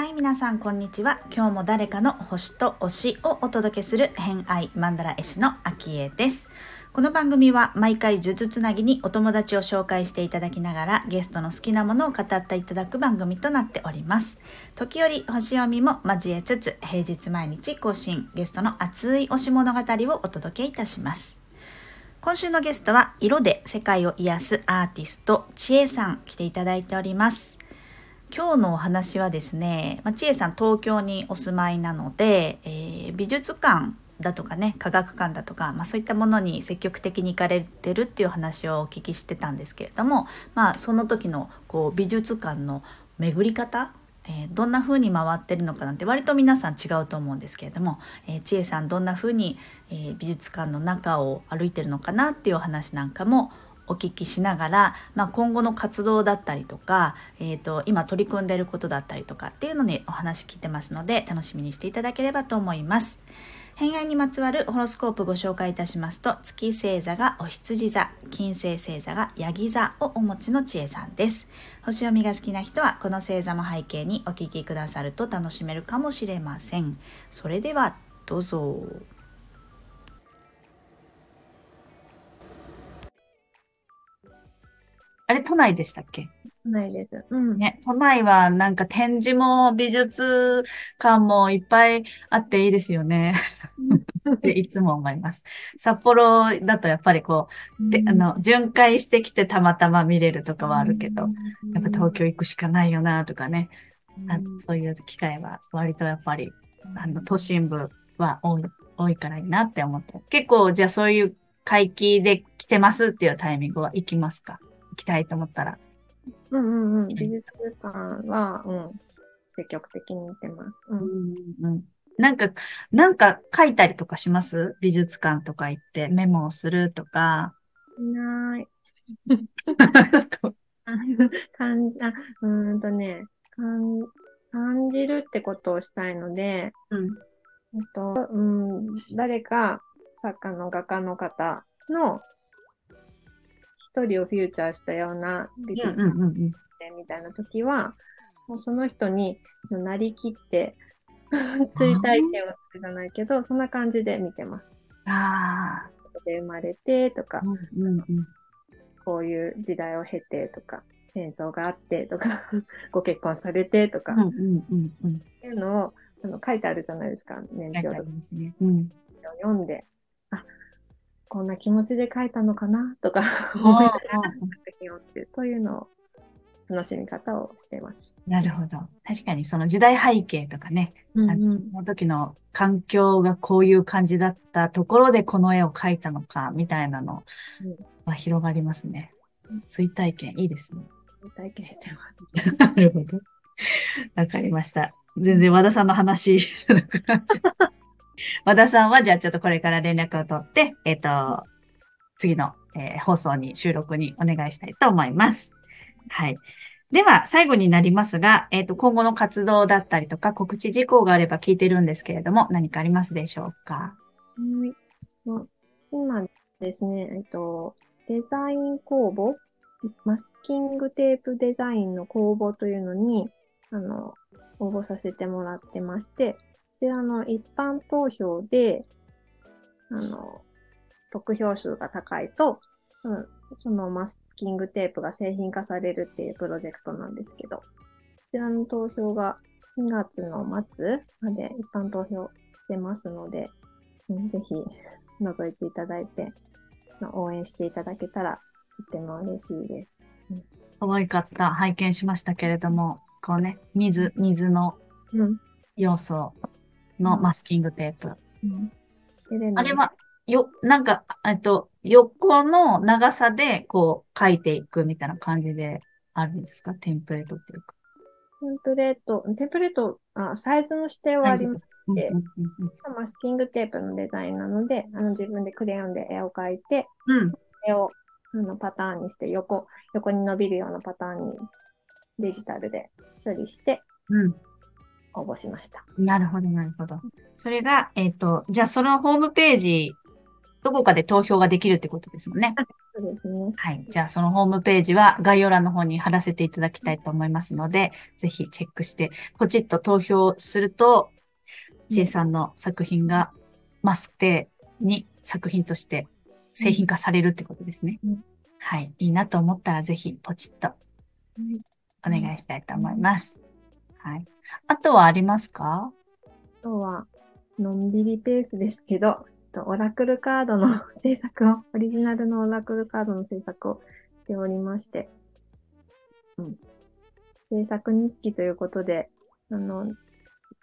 はい、皆さん、こんにちは。今日も誰かの星と推しをお届けする偏愛マンダラ絵師のアキエです。この番組は毎回呪術つなぎにお友達を紹介していただきながらゲストの好きなものを語っていただく番組となっております。時折星読みも交えつつ平日毎日更新ゲストの熱い推し物語をお届けいたします。今週のゲストは色で世界を癒すアーティストちえさん来ていただいております。今日のお話はですね、まあ、ちえさん東京にお住まいなので、えー美術館だとかね科学館だとか、まあ、そういったものに積極的に行かれてるっていう話をお聞きしてたんですけれども、まあ、その時のこう美術館の巡り方えーどんな風に回ってるのかなんて割と皆さん違うと思うんですけれども、えー、ちえさんどんな風に、えー美術館の中を歩いてるのかなっていうお話なんかもお聞きしながら、まあ、今後の活動だったりとか、えー、と今取り組んでいることだったりとかっていうのにお話聞いてますので楽しみにしていただければと思います。偏愛にまつわるホロスコープご紹介いたしますと月星座がお羊座金星星座がヤギ座をお持ちの知恵さんです。星読みが好きな人はこの星座も背景にお聞きくださると楽しめるかもしれません。それではどうぞ。あれ都内でしたっけ？ないです。うん。ね、都内はなんか展示も美術館もいっぱいあっていいですよね。っていつも思います。札幌だとやっぱりこう、で、あの、巡回してきてたまたま見れるとかはあるけど、やっぱ東京行くしかないよなとかね、あそういう機会は割とやっぱり、あの、都心部は多い、多いからいいなって思って。結構、じゃあそういう回帰で来てますっていうタイミングは行きますか？行きたいと思ったら。うんうんうん。美術館は、うん。積極的に行ってます。うん。うんなんか、なんか書いたりとかします？美術館とか行ってメモをするとか。しない。感じ、あ、うーんとね、感感じるってことをしたいので、うん。と、うん、誰か作家の画家の方の一人をフューチャーしたような美術館。みたいな時は、もうその人になりきって 追体験をするじゃないけど、そんな感じで見てます。ああ。ここで生まれてとか、うんうんうん。こういう時代を経てとか、戦争があってとか、ご結婚されてとか、っうんうんうんうん。ていうのをあの書いてあるじゃないですか、年表とかりますね。うん。を読んで、あ、こんな気持ちで書いたのかなとか思いながら作品をって、そういうのを楽しみ方をしてます。なるほど。確かにその時代背景とかね、うんあのその時の環境がこういう感じだったところでこの絵を描いたのか、みたいなのうんは広がりますね。追体験いいですね。体験してます。なるほど。わかりました。全然和田さんの話じゃなくなっちゃう。和田さんはじゃあちょっとこれから連絡を取って、えっ、と、次の、えー放送に、収録にお願いしたいと思います。はい。では、最後になりますが、えっ、と、今後の活動だったりとか告知事項があれば聞いてるんですけれども、何かありますでしょうか？はい。今ですね、えっと、デザイン公募、マスキングテープデザインの公募というのに、あの、応募させてもらってまして、ちらの一般投票で、あの、得票数が高いと、うん、そのマスキングテープが製品化されるっていうプロジェクトなんですけど、こちらの投票が2月の末まで一般投票してますので、うんぜひ覗いていただいて、まあ応援していただけたらとても嬉しいです。可愛かった。拝見しましたけれども、こうね、水、水のうん。要素のマスキングテープ。うん、あれは、よ、なんか、えっと、横の長さで、こう、書いていくみたいな感じであるんですか？テンプレートっていうか。テンプレート、テンプレート、あ、サイズの指定はありまして、うんうんマスキングテープのデザインなので、あの自分でクレヨンで絵を描いて、うん。絵をあのパターンにして横、横に伸びるようなパターンにデジタルで処理してうん。応募しました。なるほど、なるほど。それが、えっと、じゃあそのホームページ、どこかで投票ができるってことですもんね。そそうですね。はい。じゃあ、そのホームページは概要欄の方に貼らせていただきたいと思いますので、ぜひチェックして、ポチッと投票すると、ちえさんの作品がマステに作品として製品化されるってことですね。うんはい。いいなと思ったら、ぜひポチッとお願いしたいと思います。はい。あとはありますか？あとは、のんびりペースですけど、とオラクルカードの 制作を、オリジナルのオラクルカードの制作をしておりまして、うん。制作日記ということで、あの、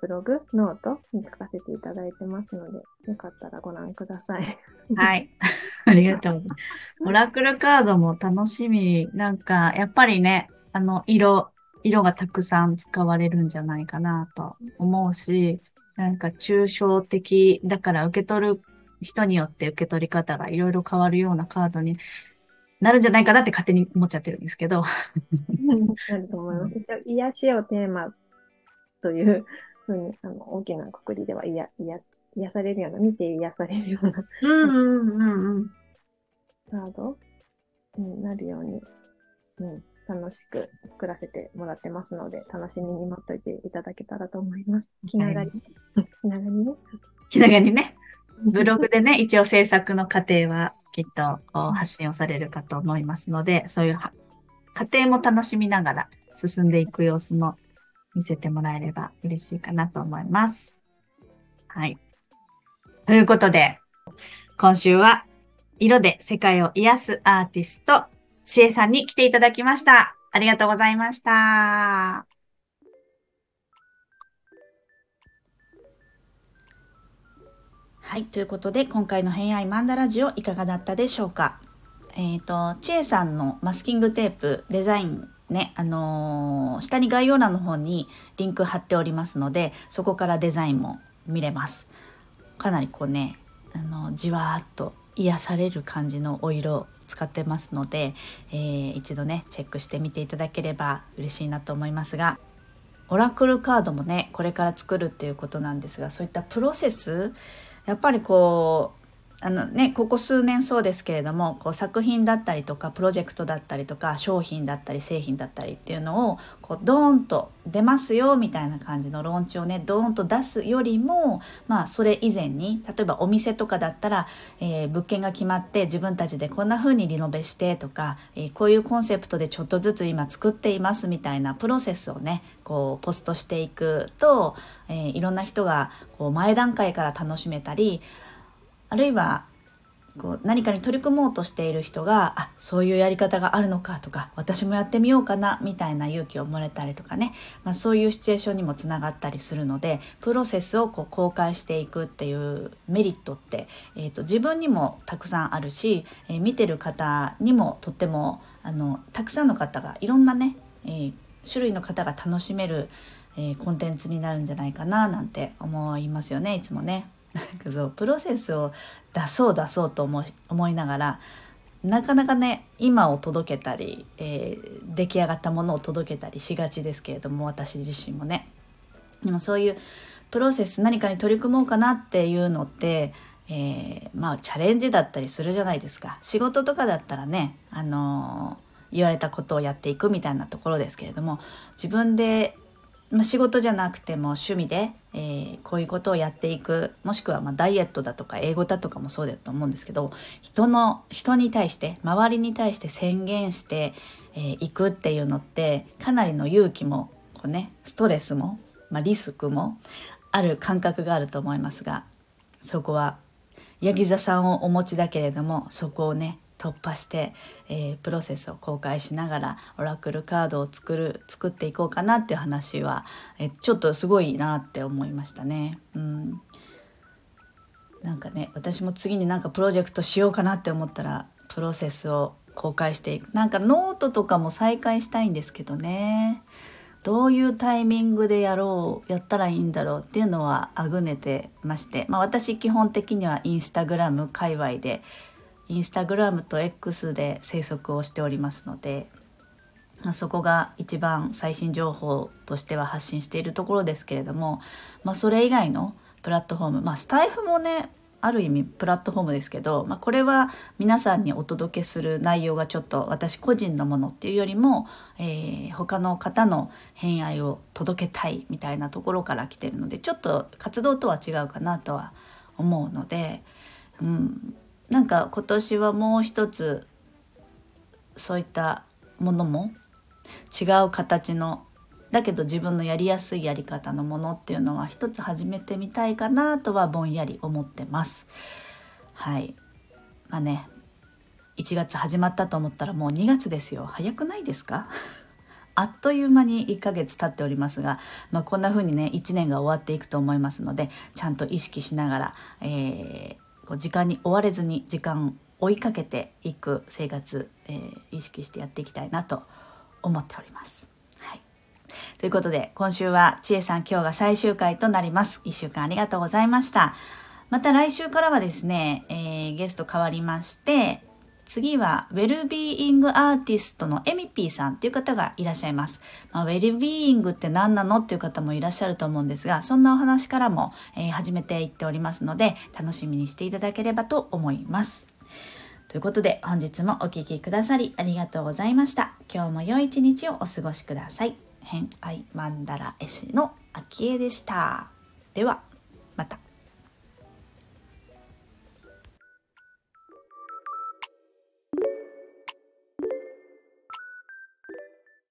ブログ、ノートに書かせていただいてますので、よかったらご覧ください。はい。ありがとうございます。オラクルカードも楽しみ。なんか、やっぱりね、あの、色、色がたくさん使われるんじゃないかなと思うし、なんか抽象的だから受け取る人によって受け取り方がいろいろ変わるようなカードになるんじゃないかなって勝手に思っちゃってるんですけど。なると思います。一応癒しをテーマというふうに、あの、大きなくくりでは癒、癒、癒されるような、見て癒されるようなうんうんうんうん。カードになるように、うん、楽しく作らせてもらってますので、楽しみに待っといていただけたらと思います。気長に、気長にね。気長にね、ブログでね、一応制作の過程はきっとこう発信をされるかと思いますので、そういうは過程も楽しみながら進んでいく様子も見せてもらえれば嬉しいかなと思います。はい。ということで、今週は色で世界を癒すアーティスト、しえさんに来ていただきました。ありがとうございました。はい。ということで、今回の偏愛マンダラジオいかがだったでしょうかえっ、と、ちえさんのマスキングテープデザインね、あのー下に概要欄の方にリンク貼っておりますので、そこからデザインも見れます。かなりこうね、あのじわーっと癒される感じのお色使ってますので、えー一度ね、チェックしてみていただければ嬉しいなと思いますが、オラクルカードもねこれから作るっていうことなんですがそういったプロセスやっぱりこうあのねここ数年そうですけれどもこう作品だったりとかプロジェクトだったりとか商品だったり製品だったりっていうのをこうドーンと出ますよみたいな感じのローンチをねドーンと出すよりもまあそれ以前に例えばお店とかだったら、えー物件が決まって自分たちでこんな風にリノベしてとか、えーこういうコンセプトでちょっとずつ今作っていますみたいなプロセスをねこうポストしていくと、えーいろんな人がこう前段階から楽しめたりあるいはこう何かに取り組もうとしている人があそういうやり方があるのかとか私もやってみようかなみたいな勇気をもらえたりとかね、まあ、そういうシチュエーションにもつながったりするのでプロセスをこう公開していくっていうメリットって、えー、と自分にもたくさんあるし、えー見てる方にもとってもあのたくさんの方がいろんなね、えー種類の方が楽しめる、えーコンテンツになるんじゃないかななんて思いますよねいつもね。なんかそうプロセスを出そう出そうと思い思いながらなかなかね今を届けたり、えー出来上がったものを届けたりしがちですけれども私自身もね。でもそういうプロセス何かに取り組もうかなっていうのって、えーまあチャレンジだったりするじゃないですか。仕事とかだったらねあのー言われたことをやっていくみたいなところですけれども自分でまあ、仕事じゃなくても趣味で、えーこういうことをやっていくもしくはまダイエットだとか英語だとかもそうだと思うんですけど人の人に対して周りに対して宣言してい、えーくっていうのってかなりの勇気もこう、ね、ストレスも、まあ、リスクもある感覚があると思いますがそこはヤギ座さんをお持ちだけれどもそこをね突破して、えープロセスを公開しながらオラクルカードを作る作っていこうかなっていう話は、えーちょっとすごいなって思いましたね。うん。なんかね私も次になんかプロジェクトしようかなって思ったらプロセスを公開していく。なんかノートとかも再開したいんですけどね。どういうタイミングでやろうやったらいいんだろうっていうのはあぐねてまして、まあ、私基本的にはインスタグラム界隈でインスタグラムと X で生息をしておりますので、まあ、そこが一番最新情報としては発信しているところですけれども、まあ、それ以外のプラットフォーム、まあ、スタイフもねある意味プラットフォームですけど、まあ、これは皆さんにお届けする内容がちょっと私個人のものっていうよりも、えー、他の方の偏愛を届けたいみたいなところから来てるのでちょっと活動とは違うかなとは思うので、うん、なんか今年はもう一つそういったものも違う形のだけど自分のやりやすいやり方のものっていうのは一つ始めてみたいかなとはぼんやり思ってます。はい。まあね1月始まったと思ったらもう2月ですよ。早くないですか？あっという間に1ヶ月経っておりますが、まあ、こんな風にね1年が終わっていくと思いますのでちゃんと意識しながら、えー、こう時間に追われずに時間追いかけていく生活、えー、意識してやっていきたいなと思っております。はい、ということで今週はちえさん今日が最終回となります。1週間ありがとうございました。また来週からはですね、えー、ゲスト変わりまして次は、ウェルビーイングアーティストのエミピーさんっていう方がいらっしゃいます。まあ、ウェルビーイングって何なのっていう方もいらっしゃると思うんですが、そんなお話からも、えー、始めていっておりますので、楽しみにしていただければと思います。ということで、本日もお聴きくださりありがとうございました。今日も良い一日をお過ごしください。偏愛マンダラ絵師の秋江でした。では。